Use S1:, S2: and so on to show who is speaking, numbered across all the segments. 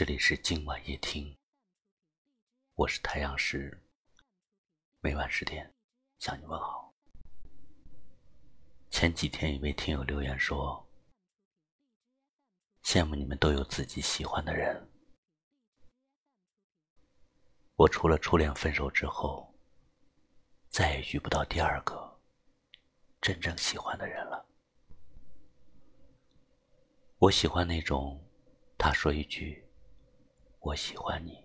S1: 这里是今晚夜听，我是太阳石，每晚十点向你问好。前几天一位听友留言说：“羡慕你们都有自己喜欢的人，我除了初恋分手之后，再也遇不到第二个真正喜欢的人了。我喜欢那种他说一句。”我喜欢你，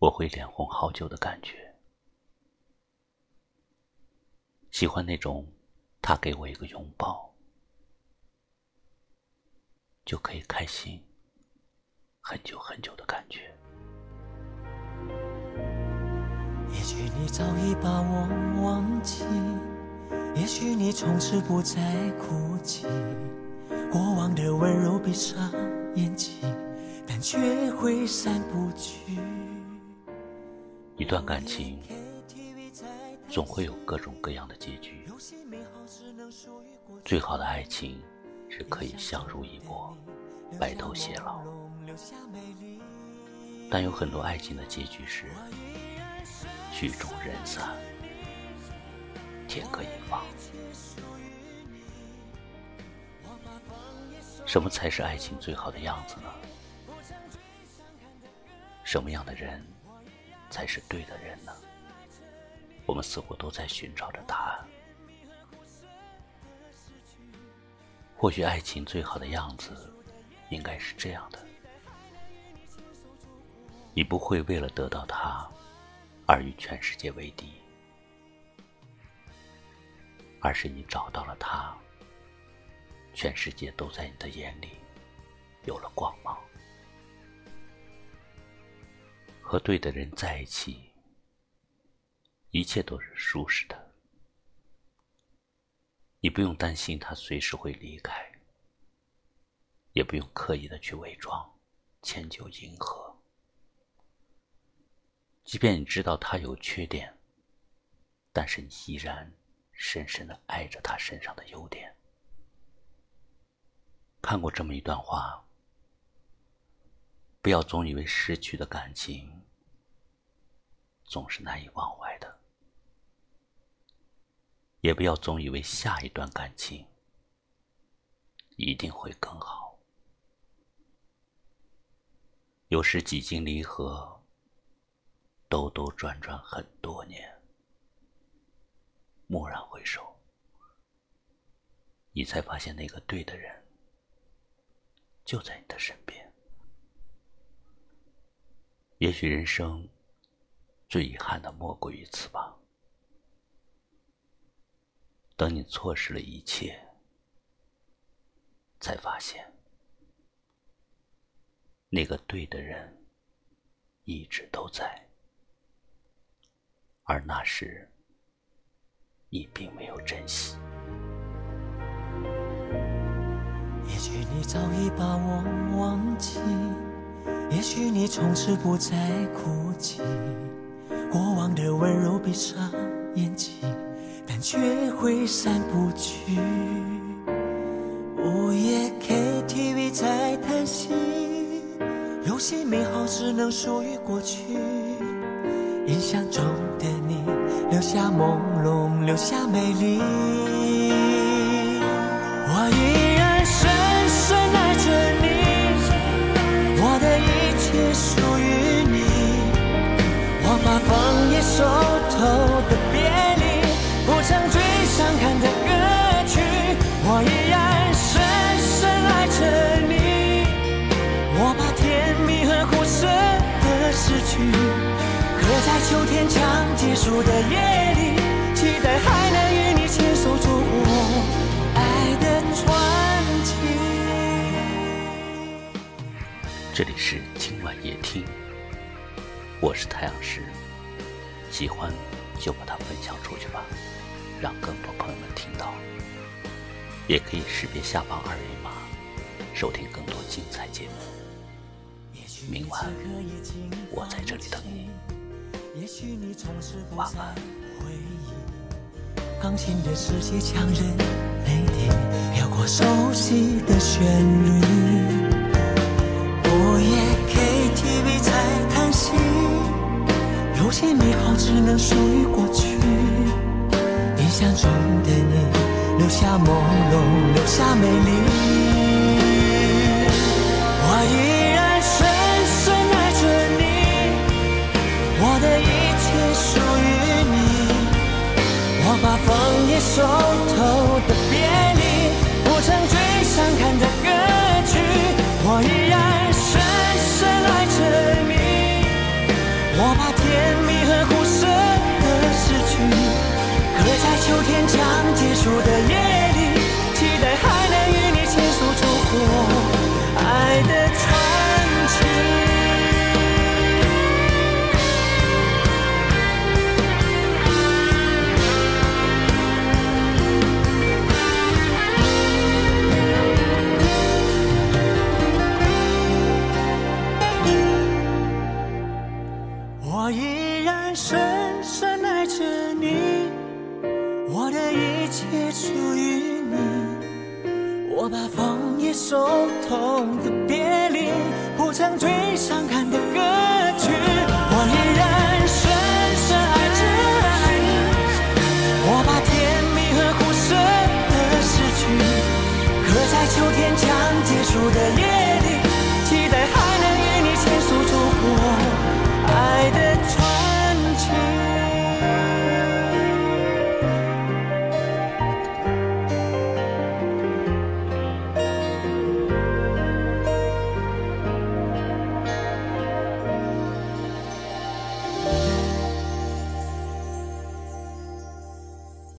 S1: 我会脸红好久的感觉。喜欢那种他给我一个拥抱，就可以开心很久很久的感觉。
S2: 也许你早已把我忘记，也许你从此不再哭泣，过往的温柔闭上眼睛。但却挥散不去。
S1: 一段感情总会有各种各样的结局。最好的爱情是可以相濡以沫、白头偕老。但有很多爱情的结局是曲终人散、天各一方。什么才是爱情最好的样子呢？什么样的人才是对的人呢？我们似乎都在寻找着答案。或许爱情最好的样子应该是这样的：你不会为了得到他而与全世界为敌，而是你找到了他，全世界都在你的眼里有了光芒。和对的人在一起，一切都是舒适的。你不用担心他随时会离开，也不用刻意的去伪装、迁就、迎合。即便你知道他有缺点，但是你依然深深的爱着他身上的优点。看过这么一段话。不要总以为失去的感情总是难以忘怀的，也不要总以为下一段感情一定会更好。有时几经离合，兜兜转转很多年，蓦然回首，你才发现那个对的人就在你的身边。也许人生最遗憾的莫过于此吧。等你错失了一切，才发现那个对的人一直都在，而那时你并没有珍惜。
S2: 也许你早已把我忘记。也许你从此不再哭泣，过往的温柔闭上眼睛，但却挥散不去。午夜 KTV 在叹息，有些美好只能属于过去。印象中的你，留下朦胧，留下美丽。我一放眼收透的别离，谱成最伤感的歌曲。我依然深深爱着你，我把甜蜜和苦涩的失去，刻在秋天将结束的夜里，期待还能与你牵手走过爱的传奇。
S1: 这里是今晚夜听，我是太阳石，喜欢就把它分享出去吧，让更多朋友们听到。也可以识别下方二维码，收听更多精彩节目。明晚我在这里等你，晚安。
S2: 钢琴的世界强人泪点，飘过熟悉的旋律。些美好只能属于过去。印象中的你，留下朦胧，留下美丽。我依然深深爱着你，我的一切属于你。我把枫叶熟透的别离，谱成最伤感的歌曲。我依然我依然深深爱着你，我的一切属于你。我把枫叶熟透的别离，谱成最伤感的歌曲。我依然深深爱着你，我把甜蜜和苦涩的失去，刻在秋天将结束的夜